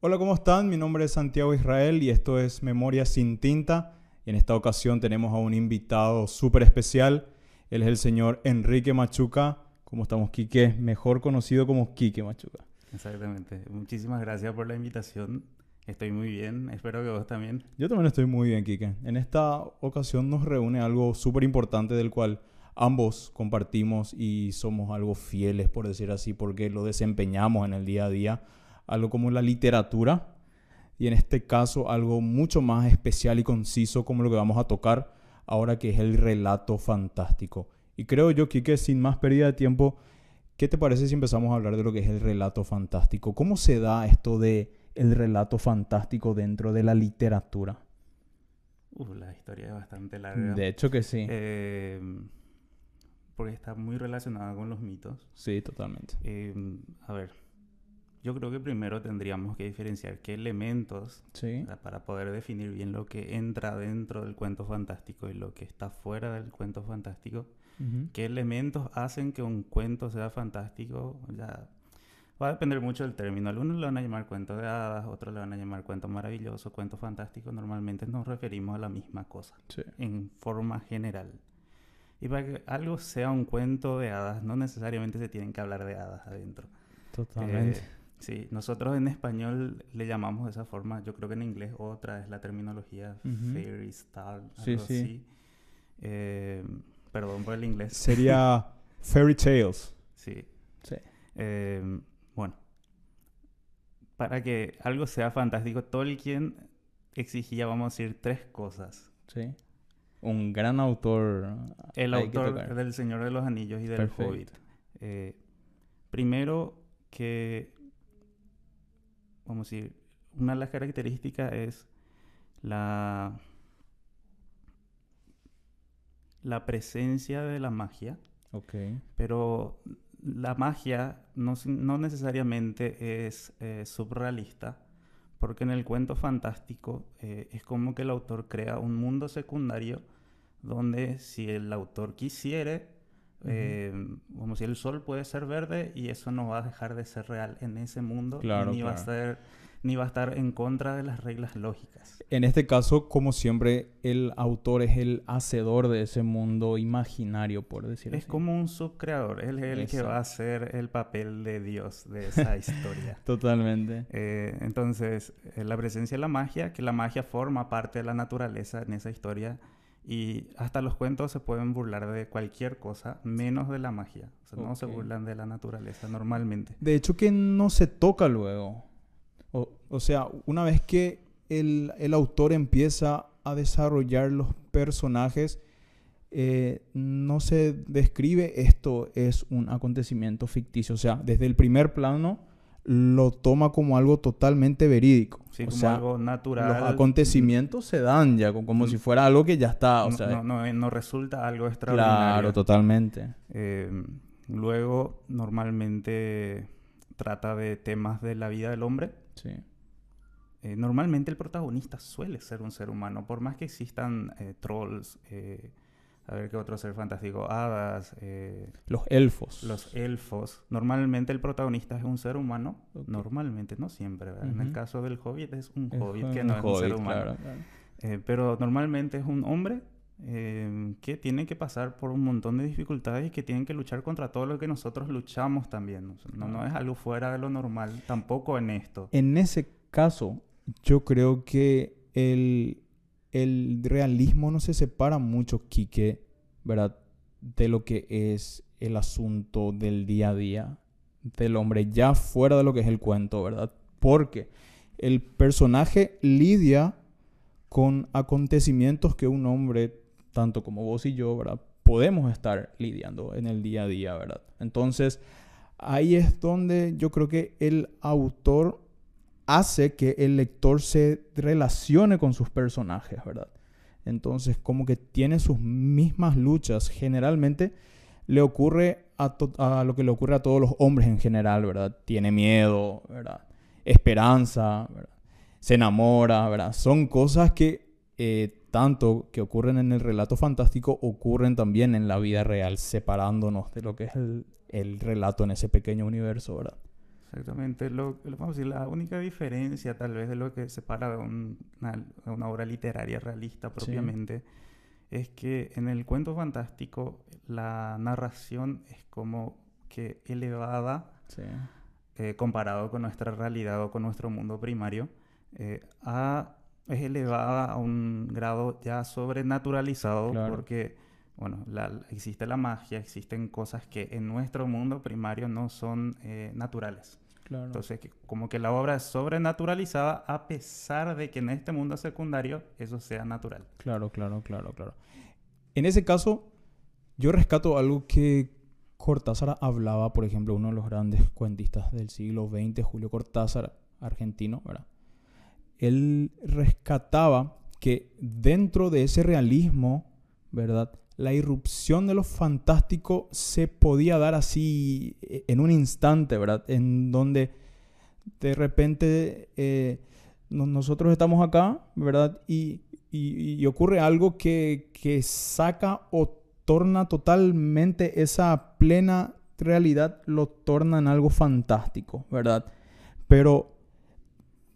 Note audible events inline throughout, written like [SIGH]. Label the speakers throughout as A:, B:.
A: Hola, ¿cómo están? Mi nombre es Santiago Israel y esto es Memoria sin tinta. Y en esta ocasión tenemos a un invitado súper especial. Él es el señor Enrique Machuca. ¿Cómo estamos, Quique? Mejor conocido como Quique Machuca.
B: Exactamente. Muchísimas gracias por la invitación. Estoy muy bien. Espero que vos también.
A: Yo también estoy muy bien, Quique. En esta ocasión nos reúne algo súper importante del cual ambos compartimos y somos algo fieles, por decir así, porque lo desempeñamos en el día a día. Algo como la literatura y en este caso algo mucho más especial y conciso como lo que vamos a tocar ahora que es el relato fantástico. Y creo yo, Quique, sin más pérdida de tiempo, ¿qué te parece si empezamos a hablar de lo que es el relato fantástico? ¿Cómo se da esto de el relato fantástico dentro de la literatura?
B: Uh, la historia es bastante larga.
A: De hecho que sí.
B: Eh, porque está muy relacionada con los mitos.
A: Sí, totalmente.
B: Eh, a ver, yo creo que primero tendríamos que diferenciar qué elementos,
A: sí.
B: para poder definir bien lo que entra dentro del cuento fantástico y lo que está fuera del cuento fantástico, qué elementos hacen que un cuento sea fantástico, ya va a depender mucho del término. Algunos le van a llamar cuento de hadas, otros le van a llamar cuento maravilloso, cuento fantástico. Normalmente nos referimos a la misma cosa,
A: Sí.
B: en forma general. Y para que algo sea un cuento de hadas, no necesariamente se tienen que hablar de hadas adentro.
A: Totalmente.
B: Eh, sí, nosotros en español le llamamos de esa forma. Yo creo que en inglés otra es la terminología fairy tale, algo
A: Sí, sí.
B: así. Eh, perdón por el inglés.
A: Sería [LAUGHS] Fairy Tales.
B: Sí.
A: Sí.
B: Eh, bueno, para que algo sea fantástico, Tolkien exigía, vamos a decir, tres cosas.
A: Sí. Un gran autor.
B: El autor del Señor de los Anillos y del
A: Perfecto.
B: Hobbit. Eh, primero que, vamos a decir, una de las características es la, la presencia de la magia,
A: Ok.
B: pero la magia no, no necesariamente es eh, subrealista, porque en el cuento fantástico eh, es como que el autor crea un mundo secundario donde si el autor quisiere, eh, como si el sol puede ser verde y eso no va a dejar de ser real en ese mundo,
A: Claro,
B: ni, va a
A: claro.
B: ser, ni va a estar en contra de las reglas lógicas.
A: En este caso, como siempre, el autor es el hacedor de ese mundo imaginario, por decirlo
B: Es
A: así.
B: como un subcreador, él es el que va a hacer el papel de Dios de [LAUGHS] esa historia.
A: Totalmente.
B: Eh, entonces, eh, la presencia de la magia, que la magia forma parte de la naturaleza en esa historia y hasta los cuentos se pueden burlar de cualquier cosa menos de la magia. O sea, no se burlan de la naturaleza normalmente.
A: De hecho, que no se toca luego. O, o sea, una vez que el, el autor empieza a desarrollar los personajes, eh, no se describe esto es un acontecimiento ficticio. O sea, desde el primer plano lo toma como algo totalmente verídico.
B: Sí,
A: o
B: como
A: sea,
B: algo natural.
A: los acontecimientos se dan ya, co- como si fuera algo que ya está. O
B: no,
A: sea,
B: no, no- no resulta algo extraordinario.
A: claro, totalmente.
B: Eh, luego, normalmente trata de temas de la vida del hombre.
A: Sí.
B: Eh, normalmente el protagonista suele ser un ser humano, por más que existan eh, trolls, eh, a ver qué otro ser fantástico, hadas, eh,
A: Los elfos.
B: los elfos. Normalmente el protagonista es un ser humano, normalmente, no siempre. ¿verdad? En el caso del hobbit es un
A: Es
B: hobbit que no es un ser humano.
A: claro, claro.
B: Eh, pero normalmente es un hombre eh, que tiene que pasar por un montón de dificultades y que tienen que luchar contra todo lo que nosotros luchamos también. O sea, no, no es algo fuera de lo normal, tampoco en esto.
A: En ese caso, yo creo que el, el realismo no se separa mucho, Quique, ¿verdad? De lo que es el asunto del día a día del hombre, ya fuera de lo que es el cuento, ¿verdad? Porque el personaje lidia con acontecimientos que un hombre, tanto como vos y yo, ¿verdad? Podemos estar lidiando en el día a día, ¿verdad? Entonces, ahí es donde yo creo que el autor hace que el lector se relacione con sus personajes, ¿verdad? Entonces, como que tiene sus mismas luchas. Generalmente le ocurre a, a lo que le ocurre a todos los hombres en general, ¿verdad? Tiene miedo, ¿verdad? Esperanza, ¿verdad? Se enamora, ¿verdad? Son cosas que eh, tanto que ocurren en el relato fantástico ocurren también en la vida real, separándonos de lo que es el, el relato en ese pequeño universo, ¿verdad?
B: Exactamente. Lo, vamos a decir, la única diferencia tal vez de lo que separa de una, obra literaria realista propiamente es que en el cuento fantástico la narración es como que elevada eh, comparado con nuestra realidad o con nuestro mundo primario. Eh, es elevada a un grado ya sobrenaturalizado porque bueno, existe la magia, existen cosas que en nuestro mundo primario no son eh, naturales. Entonces, como que la obra es sobrenaturalizada a pesar de que en este mundo secundario eso sea natural.
A: Claro, claro, claro, claro. En ese caso, yo rescato algo que Cortázar hablaba, por ejemplo, uno de los grandes cuentistas del siglo XX, Julio Cortázar, argentino, ¿verdad? Él rescataba que dentro de ese realismo, ¿verdad? La irrupción de lo fantástico se podía dar así eh, en un instante, ¿verdad? En donde de repente eh, nosotros estamos acá, ¿verdad? Y, ocurre algo que, que, saca o torna totalmente esa plena realidad, lo torna en algo fantástico, ¿verdad? Pero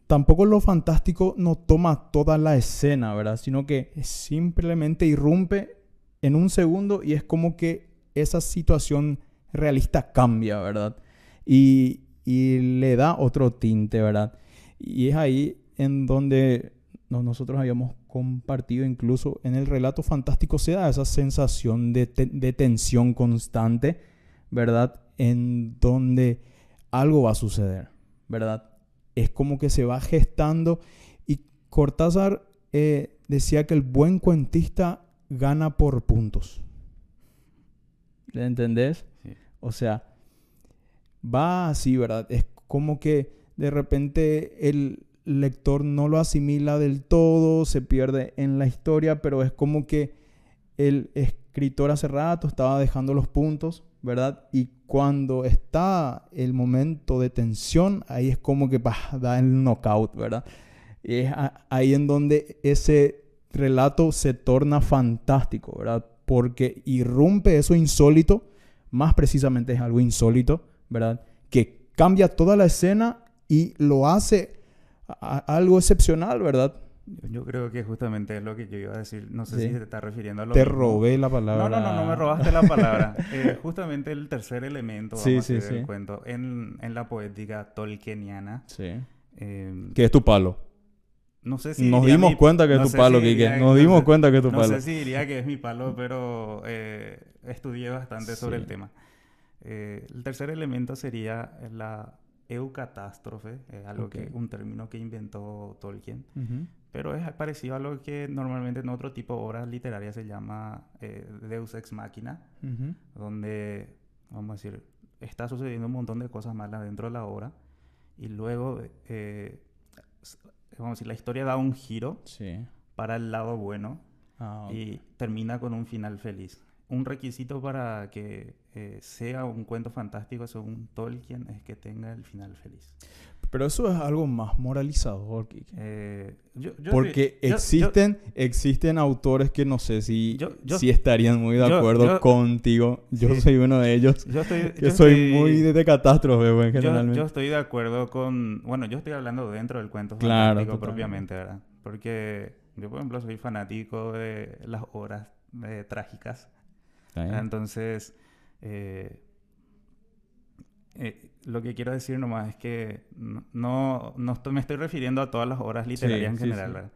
A: tampoco lo fantástico no toma toda la escena, ¿verdad? Sino que simplemente irrumpe en un segundo y es como que esa situación realista cambia, ¿verdad? Y, le da otro tinte, ¿verdad? Y es ahí en donde nosotros habíamos compartido incluso en el relato fantástico se da esa sensación de, de tensión constante, ¿verdad? En donde algo va a suceder, ¿verdad? Es como que se va gestando y Cortázar eh, decía que el buen cuentista gana por puntos. ¿Le entendés? O sea, va así, ¿verdad? Es como que de repente el lector no lo asimila del todo, se pierde en la historia, pero es como que el escritor hace rato estaba dejando los puntos, ¿verdad? Y cuando está el momento de tensión, ahí es como que da el knockout, ¿verdad? Y es ahí en donde ese relato se torna fantástico, ¿verdad? Porque irrumpe eso insólito, más precisamente es algo insólito, ¿verdad? Que cambia toda la escena y lo hace algo excepcional, ¿verdad?
B: Yo creo que justamente es lo que yo iba a decir. No sé si te estás refiriendo a lo
A: Te robé la palabra.
B: No, no, no, no me robaste la palabra. [LAUGHS] Eh, justamente el tercer elemento vamos a del cuento en, en, la poética tolkieniana.
A: Sí. Eh, que es tu palo.
B: No sé si
A: Nos dimos cuenta que es tu palo, Kike. Nos dimos cuenta que es tu palo.
B: No sé si diría que es mi palo, pero eh, estudié bastante sobre el tema. Eh, el tercer elemento sería la eucatástrofe, algo que, un término que inventó Tolkien, pero es parecido a lo que normalmente en otro tipo de obras literarias se llama eh, Deus ex machina, donde, vamos a decir, está sucediendo un montón de cosas malas dentro de la obra y luego vamos a decir, la historia da un giro para el lado bueno ah, y termina con un final feliz. Un requisito para que eh, sea un cuento fantástico según Tolkien es que tenga el final feliz.
A: Pero eso es algo más moralizador, eh, Porque existen, existen autores que no sé si, si estarían muy de acuerdo contigo. Yo soy uno de ellos. Yo, estoy, soy muy de, catástrofe, generalmente.
B: Yo, estoy de acuerdo con... Bueno, yo estoy hablando dentro del cuento fantástico propiamente, ¿verdad? Porque yo, por ejemplo, soy fanático de las obras eh, trágicas. Entonces... Eh, eh, lo que quiero decir nomás es que no, no me estoy refiriendo a todas las obras literarias en general.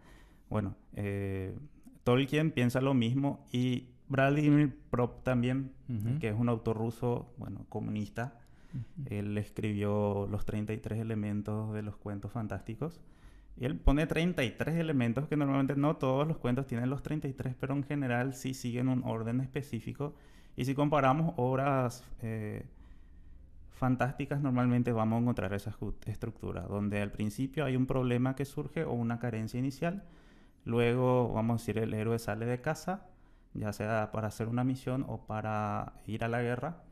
B: Bueno, eh, Tolkien piensa lo mismo y Vladimir Prop también, que es un autor ruso, bueno, comunista. Él escribió los 33 elementos de los cuentos fantásticos. Y él pone 33 elementos que normalmente no todos los cuentos tienen los 33, pero en general sí siguen un orden específico. Y si comparamos obras eh, fantásticas normalmente vamos a encontrar esa estructura, donde al principio hay un problema que surge o una carencia inicial, luego vamos a decir el héroe sale de casa, ya sea para hacer una misión o para ir a la guerra,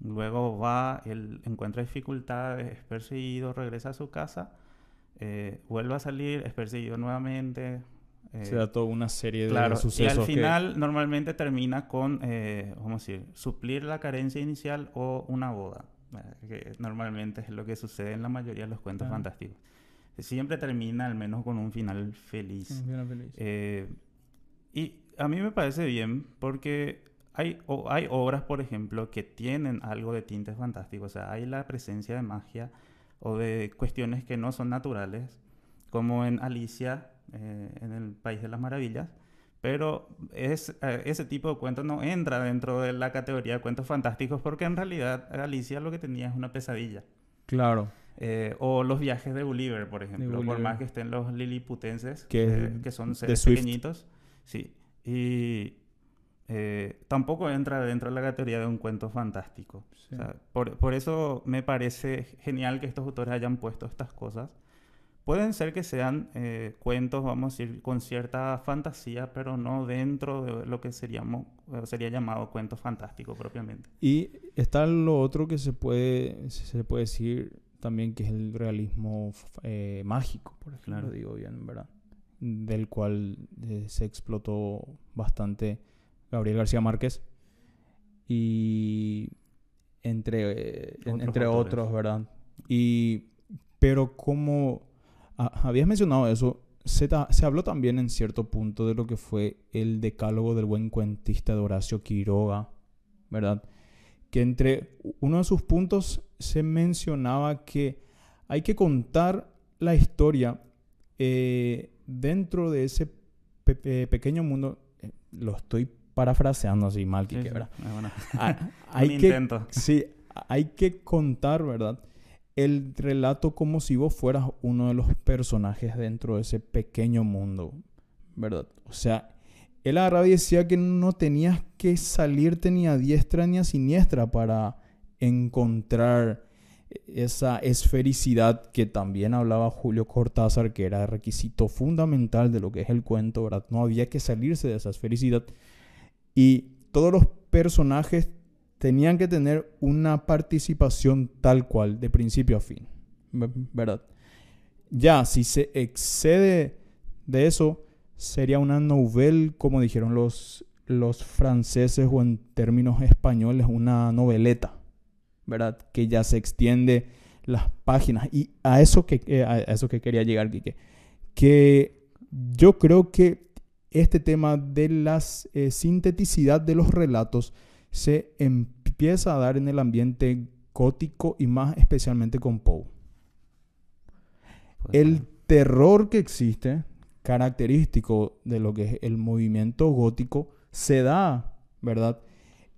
B: luego va, él encuentra dificultades, es perseguido, regresa a su casa, eh, vuelve a salir, es perseguido nuevamente.
A: Eh, Se da toda una serie de sucesos.
B: Y al final normalmente termina con, eh, vamos a decir, suplir la carencia inicial o una boda. Que normalmente es lo que sucede en la mayoría de los cuentos fantásticos. Siempre termina al menos con un final feliz. Un final feliz. Eh, y a mí me parece bien porque hay, hay obras, por ejemplo, que tienen algo de tintes fantásticos. O sea, hay la presencia de magia o de cuestiones que no son naturales, como en Alicia, eh, en el País de las Maravillas. Pero es, eh, ese tipo de cuentos no entra dentro de la categoría de cuentos fantásticos porque en realidad Alicia lo que tenía es una pesadilla.
A: Claro.
B: Eh, o los viajes de Gulliver, por ejemplo. Por más que estén los liliputenses, que, que son seres pequeñitos. Sí. Y tampoco entra dentro de la categoría de un cuento fantástico. por, por, eso me parece genial que estos autores hayan puesto estas cosas Pueden ser que sean eh, cuentos, vamos a decir, con cierta fantasía, pero no dentro de lo que seríamos, eh, sería llamado cuento fantástico propiamente.
A: Y está lo otro que se puede, se puede decir también que es el realismo eh, mágico, por ejemplo, digo bien, ¿verdad? Del cual se explotó bastante Gabriel García Márquez y entre, entre otros, ¿verdad? Y, pero como habías mencionado eso. Se, se, habló también en cierto punto de lo que fue el decálogo del buen cuentista de Horacio Quiroga, ¿verdad? Que entre uno de sus puntos se mencionaba que hay que contar la historia eh, dentro de ese pequeño mundo. Eh, lo estoy parafraseando así mal, que ¿verdad? Ah, [LAUGHS] hay que, Sí, hay que contar, ¿verdad? El relato como si vos fueras uno de los personajes dentro de ese pequeño mundo, ¿verdad? O sea, él agarraba y decía que no tenías que salirte ni a diestra ni a siniestra para encontrar esa esfericidad que también hablaba Julio Cortázar, que era requisito fundamental de lo que es el cuento, ¿verdad? No había que salirse de esa esfericidad. Y todos los personajes tenían que tener una participación tal cual, de principio a fin, ¿verdad? Ya, si se excede de eso, sería una novela, como dijeron los, los franceses o en términos españoles, una noveleta, ¿verdad? Que ya se extiende las páginas. Y a eso que, eh, a eso que quería llegar, Quique, que yo creo que este tema de la eh, sinteticidad de los relatos se empieza a dar en el ambiente gótico y más especialmente con Poe. el terror que existe, característico de lo que es el movimiento gótico, se da, ¿verdad?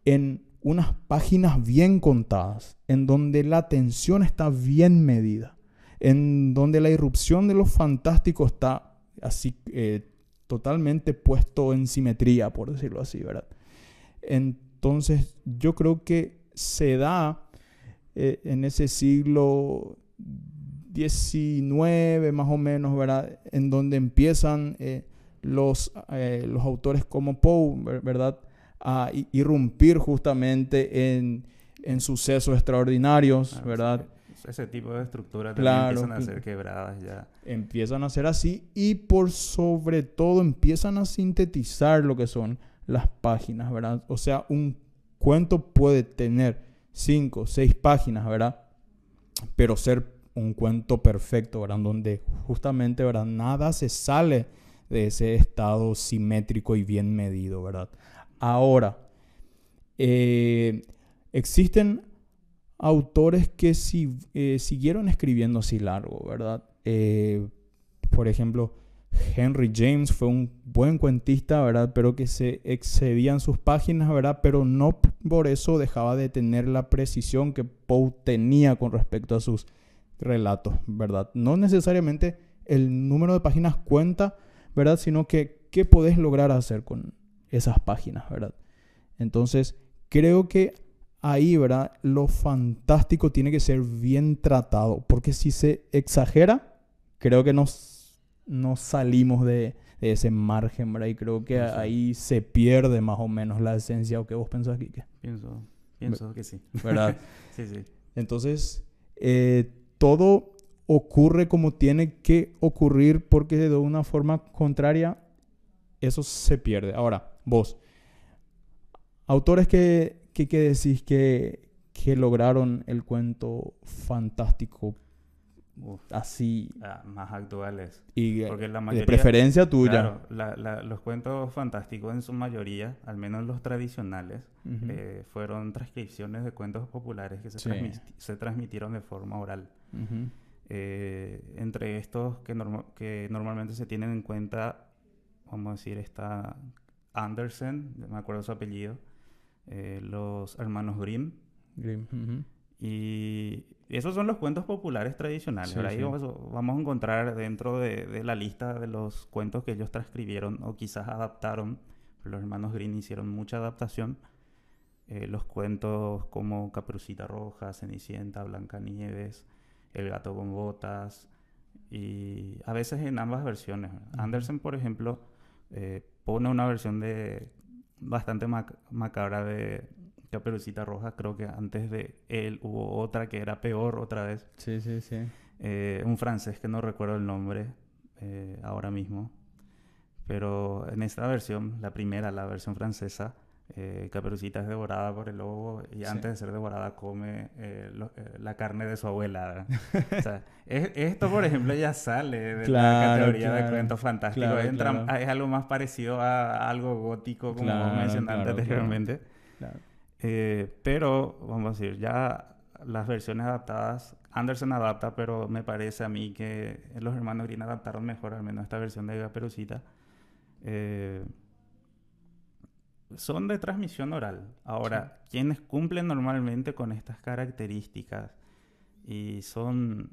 A: En unas páginas bien contadas, en donde la tensión está bien medida, en donde la irrupción de lo fantástico está así eh, totalmente puesto en simetría, por decirlo así, ¿verdad? En, entonces, yo creo que se da eh, en ese siglo XIX, más o menos, ¿verdad? En donde empiezan eh, los, eh, los autores como Poe, ¿verdad? A irrumpir justamente en, sucesos extraordinarios, ah, ¿verdad?
B: ese tipo de estructuras empiezan a ser quebradas ya.
A: Empiezan a ser así y por sobre todo empiezan a sintetizar lo que son las páginas, ¿verdad? O sea, un cuento puede tener cinco, seis páginas, ¿verdad? Pero ser un cuento perfecto, ¿verdad? Donde justamente, ¿verdad? Nada se sale de ese estado simétrico y bien medido, ¿verdad? Ahora, eh, existen autores que si, eh, siguieron escribiendo así largo, ¿verdad? Eh, por ejemplo, Henry James fue un buen cuentista, ¿verdad? Pero que se excedían sus páginas, ¿verdad? Pero no por eso dejaba de tener la precisión que Poe tenía con respecto a sus relatos, ¿verdad? No necesariamente el número de páginas cuenta, ¿verdad? Sino que qué podés lograr hacer con esas páginas, ¿verdad? Entonces, creo que ahí, ¿verdad? Lo fantástico tiene que ser bien tratado, porque si se exagera, creo que nos no salimos de, ese margen, ¿verdad? Y creo que ahí se pierde más o menos la esencia. ¿O qué vos pensás, Kike?
B: Pienso, pienso que sí.
A: ¿Verdad? [LAUGHS]
B: sí, sí.
A: Entonces, eh, todo ocurre como tiene que ocurrir porque de una forma contraria eso se pierde. Ahora, vos, autores que, que, decís que, que lograron el cuento fantástico así.
B: Ah, más actuales.
A: Y Porque la mayoría, de preferencia tuya.
B: Claro, los cuentos fantásticos en su mayoría al menos los tradicionales eh, fueron transcripciones de cuentos populares que se, se transmitieron de forma oral. Eh, entre estos que, que normalmente se tienen en cuenta vamos a decir está Andersen me acuerdo su apellido eh, los hermanos Grimm.
A: Grimm
B: y esos son los cuentos populares tradicionales. Ahí vamos, a encontrar dentro de, la lista de los cuentos que ellos transcribieron o quizás adaptaron. Los hermanos Green hicieron mucha adaptación. Eh, los cuentos como Caperucita Roja, Cenicienta, Blancanieves, El gato con botas. Y a veces en ambas versiones. Andersen, por ejemplo, eh, pone una versión de bastante macabra de Caperucita Roja, creo que antes de él hubo otra que era peor otra vez.
A: Sí, sí, sí.
B: Eh, un francés que no recuerdo el nombre eh, ahora mismo. Pero en esta versión, la primera, la versión francesa, eh, Caperucita es devorada por el lobo y antes de ser devorada come la carne de su abuela. [LAUGHS] o sea, esto, por ejemplo, ya sale de la categoría de cuentos fantásticos. es algo más parecido a, algo gótico, como mencionaste anteriormente. Eh, pero, vamos a decir, ya las versiones adaptadas, Anderson adapta, pero me parece a mí que los hermanos Green adaptaron mejor, al menos esta versión de Gaperucita. Eh, son de transmisión oral. Ahora, quienes cumplen normalmente con estas características y son,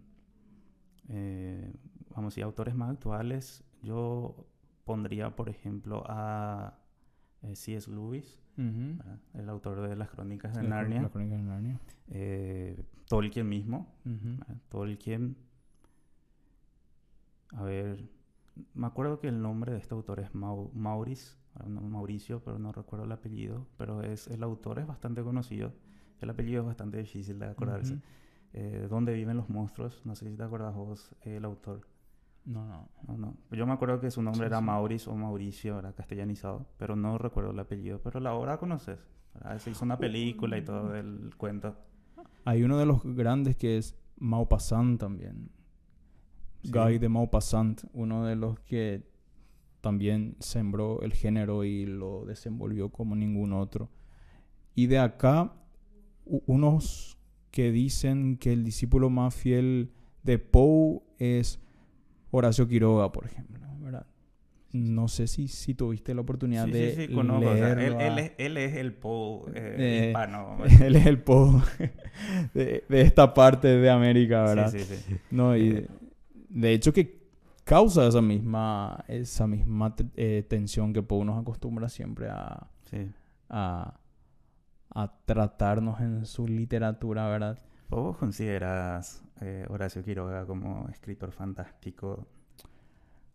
B: eh, vamos a decir, autores más actuales, yo pondría, por ejemplo, a C.S. Lewis, el autor de las crónicas de Narnia. Eh, Tolkien mismo. Tolkien. A ver, me acuerdo que el nombre de este autor es Maurice, Mauricio, pero no recuerdo el apellido, pero es el autor es bastante conocido. El apellido es bastante difícil de acordarse. Eh, ¿Dónde viven los monstruos? No sé si te acuerdas vos, el autor.
A: No, no.
B: no, Yo me acuerdo que su nombre era Mauricio o Mauricio, era castellanizado, pero no recuerdo el apellido. Pero la obra conoces. Se hizo una película y todo el cuento.
A: Hay uno de los grandes que es Maupassant también. Guy de Maupassant, uno de los que también sembró el género y lo desenvolvió como ningún otro. Y de acá, unos que dicen que el discípulo más fiel de Poe es Horacio Quiroga, por ejemplo, ¿verdad? No sé si, si tuviste la oportunidad de sí, sí,
B: él, él, es el Po eh, hispano. [LAUGHS]
A: Él es el Po [LAUGHS] de, esta parte de América, ¿verdad? Sí, sí, sí. No, y de, hecho que causa esa misma, esa misma eh, tensión que Poe nos acostumbra siempre a, a, a tratarnos en su literatura, ¿verdad?
B: ¿Vos consideras eh, Horacio Quiroga como escritor fantástico?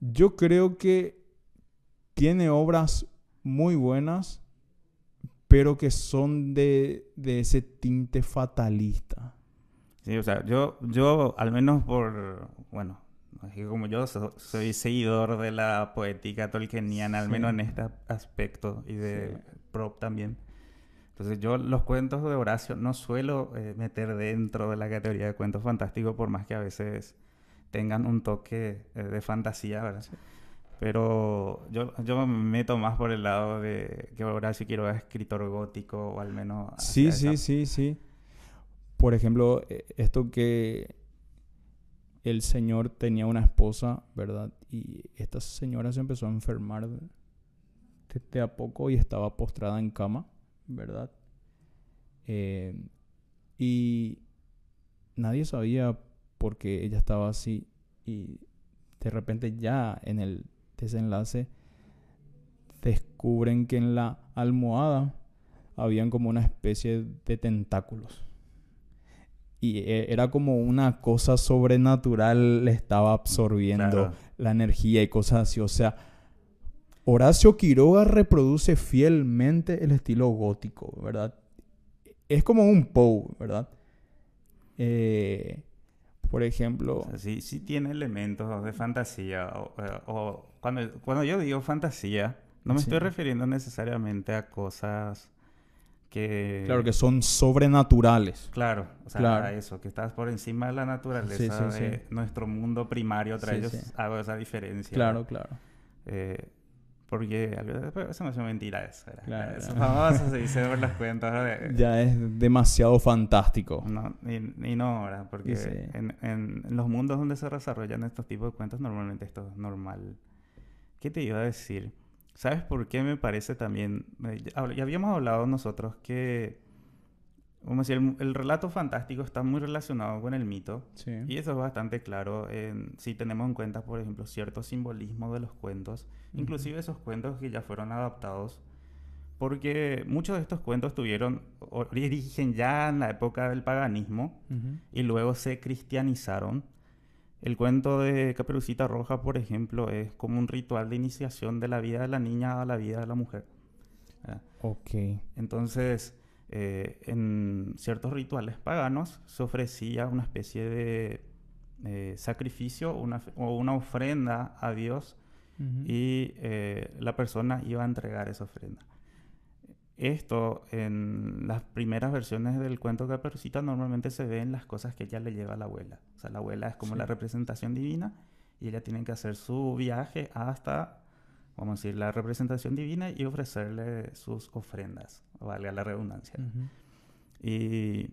A: Yo creo que tiene obras muy buenas, pero que son de, ese tinte fatalista.
B: Sí, o sea, yo, yo al menos por, bueno, como yo soy seguidor de la poética tolkieniana, al menos en este aspecto, y de prop también. Entonces yo los cuentos de Horacio no suelo eh, meter dentro de la categoría de cuentos fantásticos por más que a veces tengan un toque eh, de fantasía, ¿verdad? Pero yo, yo me meto más por el lado de que Horacio quiero ser escritor gótico o al menos...
A: Sí, sí, sí, sí. Por ejemplo, e, esto que el señor tenía una esposa, ¿verdad? Y esta señora se empezó a enfermar de a poco y estaba postrada en cama. ¿Verdad? Eh, y nadie sabía por qué ella estaba así y de repente ya en el desenlace descubren que en la almohada habían como una especie de tentáculos. Y e, era como una cosa sobrenatural le estaba absorbiendo la energía y cosas así. O sea, Horacio Quiroga reproduce fielmente el estilo gótico, ¿verdad? Es como un Poe, ¿verdad? Eh, por ejemplo...
B: sí, sí tiene elementos de fantasía. O, eh, cuando, cuando, yo digo fantasía, no me estoy refiriendo necesariamente a cosas que...
A: Claro, que son sobrenaturales.
B: Claro, o sea, eso, que estás por encima de la naturaleza de nuestro mundo primario, trae ellos hago esa diferencia.
A: Claro, claro.
B: Eh, porque eso no es mentira eso. Claro, eso famoso se dice por las cuentas.
A: Ya es demasiado fantástico.
B: No, y, no, ¿verdad? Porque en, en, los mundos donde se desarrollan estos tipos de cuentas, normalmente esto es normal. ¿Qué te iba a decir? ¿Sabes por qué me parece también? Ya habíamos hablado nosotros que, vamos a decir, el, relato fantástico está muy relacionado con el mito. Y eso es bastante claro en, si tenemos en cuenta, por ejemplo, cierto simbolismo de los cuentos, inclusive esos cuentos que ya fueron adaptados. Porque muchos de estos cuentos tuvieron origen ya en la época del paganismo y luego se cristianizaron el cuento de Caperucita Roja, por ejemplo, es como un ritual de iniciación de la vida de la niña a la vida de la mujer.
A: Ok.
B: Entonces, eh, en ciertos rituales paganos se ofrecía una especie de eh, sacrificio o una ofrenda a Dios y eh, la persona iba a entregar esa ofrenda. Esto en las primeras versiones del cuento de Caperucita normalmente se ve en las cosas que ella le lleva a la abuela. O sea, la abuela es como la representación divina y ella tiene que hacer su viaje hasta, vamos a decir, la representación divina y ofrecerle sus ofrendas, valga la redundancia. y,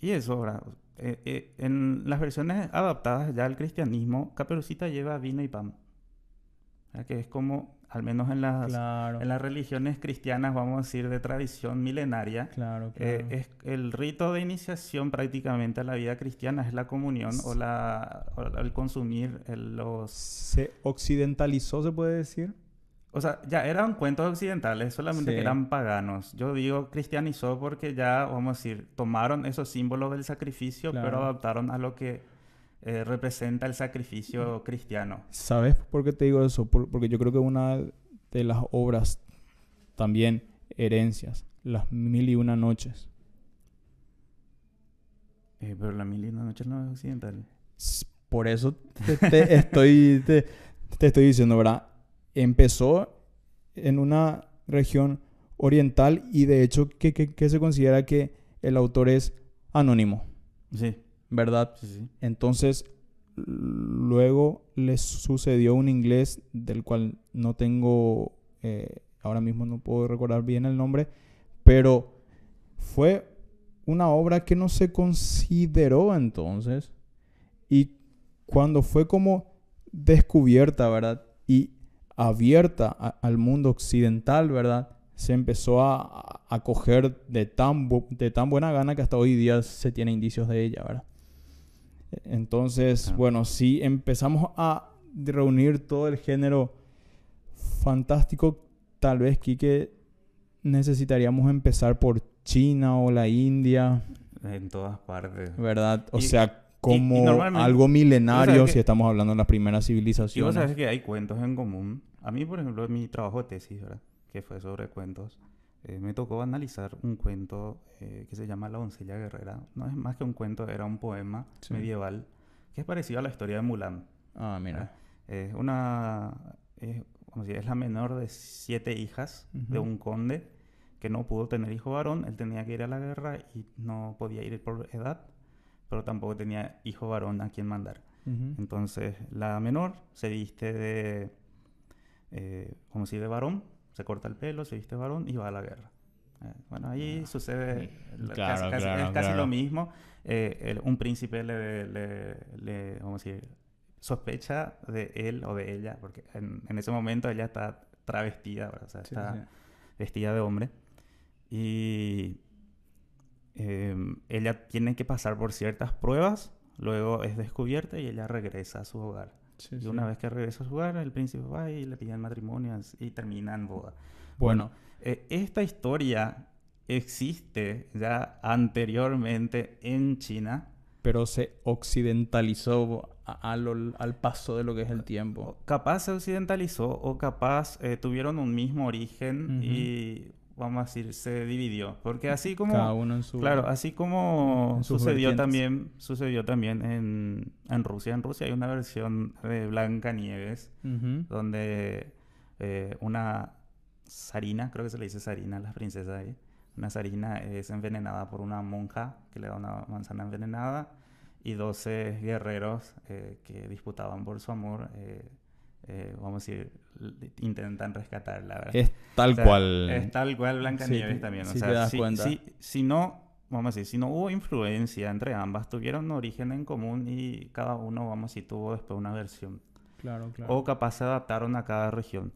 B: y, eso, ahora, eh, eh, en las versiones adaptadas ya al cristianismo, Caperucita lleva vino y pan. Que es como al menos en las, en las religiones cristianas, vamos a decir, de tradición milenaria, eh, es el rito de iniciación prácticamente a la vida cristiana, es la comunión o, la, el consumir los...
A: ¿Se occidentalizó, se puede decir?
B: O sea, ya eran cuentos occidentales, solamente que eran paganos. Yo digo cristianizó porque ya, vamos a decir, tomaron esos símbolos del sacrificio, pero adaptaron a lo que eh, representa el sacrificio cristiano.
A: ¿Sabes por qué te digo eso? porque yo creo que una de las obras también herencias, las mil y una noches.
B: Eh, pero la mil y una noches no es occidental.
A: Por eso te, estoy, te, estoy diciendo, ¿verdad? Empezó en una región oriental y de hecho que, que se considera que el autor es anónimo.
B: Sí.
A: ¿verdad? Entonces, luego le sucedió un inglés del cual no tengo, eh, ahora mismo no puedo recordar bien el nombre, pero fue una obra que no se consideró entonces y cuando fue como descubierta, ¿verdad? Y abierta al mundo occidental, ¿verdad? Se empezó a, a coger de tan, de tan buena gana que hasta hoy día se tiene indicios de ella, ¿verdad? Entonces, bueno, si empezamos a reunir todo el género fantástico, tal vez, Kike, necesitaríamos empezar por China o la India.
B: En todas partes.
A: ¿Verdad? O sea, como algo milenario si estamos hablando de las primeras civilizaciones. Y
B: vos sabes que hay cuentos en común. A mí, por ejemplo, en mi trabajo de tesis, ¿verdad? Que fue sobre cuentos. Eh, me tocó analizar un cuento eh, que se llama La doncella guerrera. No es más que un cuento, era un poema medieval que es parecido a la historia de Mulan.
A: Ah, mira.
B: Es una... Es, es la menor de siete hijas de un conde que no pudo tener hijo varón. Él tenía que ir a la guerra y no podía ir por edad, pero tampoco tenía hijo varón a quien mandar. Entonces, la menor se viste de... Eh, como si de varón se corta el pelo, se viste varón y va a la guerra. Eh, bueno, ahí ah, sucede casi, es casi lo mismo. Eh, un príncipe le, le, vamos a decir, sospecha de él o de ella, porque en, ese momento ella está travestida, o sea, está vestida de hombre. Y em, ella tiene que pasar por ciertas pruebas, luego es descubierta y ella regresa a su hogar y una vez que regresa a su hogar, el príncipe va y le piden matrimonio y termina en boda. Bueno, eh, esta historia existe ya anteriormente en China.
A: Pero se occidentalizó al paso de lo que es el tiempo.
B: Capaz se occidentalizó o capaz eh, tuvieron un mismo origen y vamos a decir, se dividió. Porque así como...
A: Cada uno en su...
B: Claro, así como sucedió también, sucedió también en, en, Rusia. En Rusia hay una versión de Blanca Nieves, donde eh, una Sarina, creo que se le dice Sarina a las princesas ahí, nazarina es envenenada por una monja que le da una manzana envenenada y 12 guerreros eh, que disputaban por su amor, eh, eh, vamos a decir, intentan rescatarla.
A: Es tal cual.
B: Es tal cual Blancanieves también.
A: Si te das
B: si,
A: cuenta.
B: Si, no, vamos a decir, si no hubo influencia entre ambas, tuvieron un origen en común y cada uno, vamos a decir, tuvo después una versión.
A: Claro, claro.
B: O capaz se adaptaron a cada región.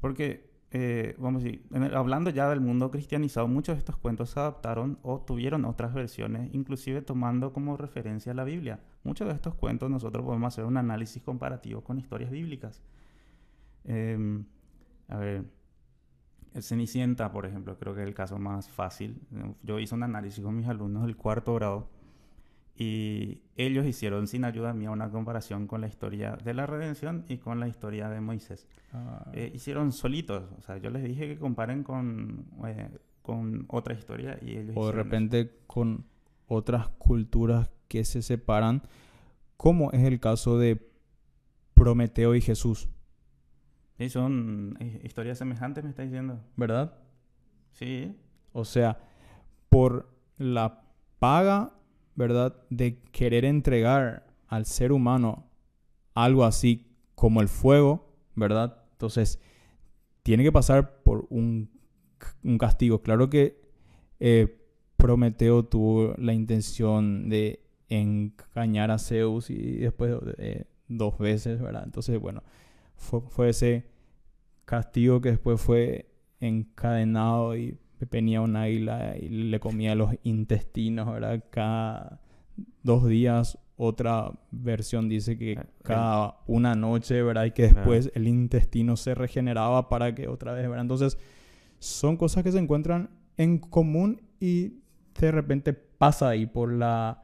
B: Porque eh, vamos a decir, hablando ya del mundo cristianizado, muchos de estos cuentos se adaptaron o tuvieron otras versiones, inclusive tomando como referencia la Biblia. Muchos de estos cuentos nosotros podemos hacer un análisis comparativo con historias bíblicas. Em, a ver, el Cenicienta, por ejemplo, creo que es el caso más fácil. Yo hice un análisis con mis alumnos del cuarto grado y ellos hicieron sin ayuda mía una comparación con la historia de la redención y con la historia de Moisés. Ah. Eh, hicieron solitos, o sea, yo les dije que comparen con, eh, con otra historia y ellos...
A: O de repente con otras culturas que se separan, como es el caso de Prometeo y Jesús.
B: Sí, son historias semejantes, me está diciendo.
A: ¿Verdad?
B: Sí.
A: O sea, por la paga ¿verdad? De querer entregar al ser humano algo así como el fuego, ¿verdad? Entonces, tiene que pasar por un, castigo. Claro que eh, Prometeo tuvo la intención de engañar a Zeus y después dos veces, ¿verdad? Entonces, bueno, fue ese castigo que después fue encadenado y venía un águila y le comía los intestinos, ¿verdad? Cada dos días. Otra versión dice que ah, cada una noche, ¿verdad? Y que después el intestino se regeneraba para que otra vez, ¿verdad? Entonces, son cosas que se encuentran en común y de repente pasa ahí por la,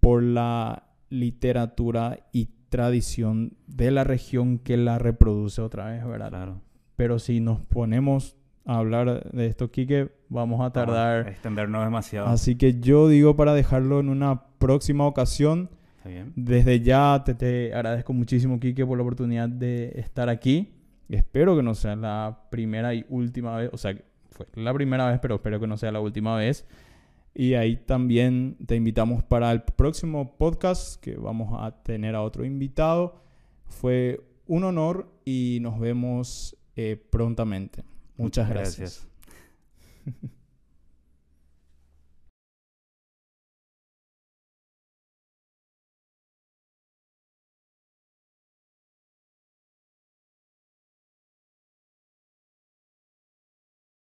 A: por la literatura y tradición de la región que la reproduce otra vez, ¿verdad?
B: Claro.
A: Pero si nos ponemos hablar de esto, Kike, vamos a tardar.
B: extendernos demasiado.
A: Así que yo digo para dejarlo en una próxima ocasión.
B: Está bien.
A: Desde ya te, te agradezco muchísimo, Kike, por la oportunidad de estar aquí. Espero que no sea la primera y última vez. O sea, fue la primera vez, pero espero que no sea la última vez. Y ahí también te invitamos para el próximo podcast que vamos a tener a otro invitado. Fue un honor y nos vemos eh, prontamente. Muchas, gracias. [LAUGHS]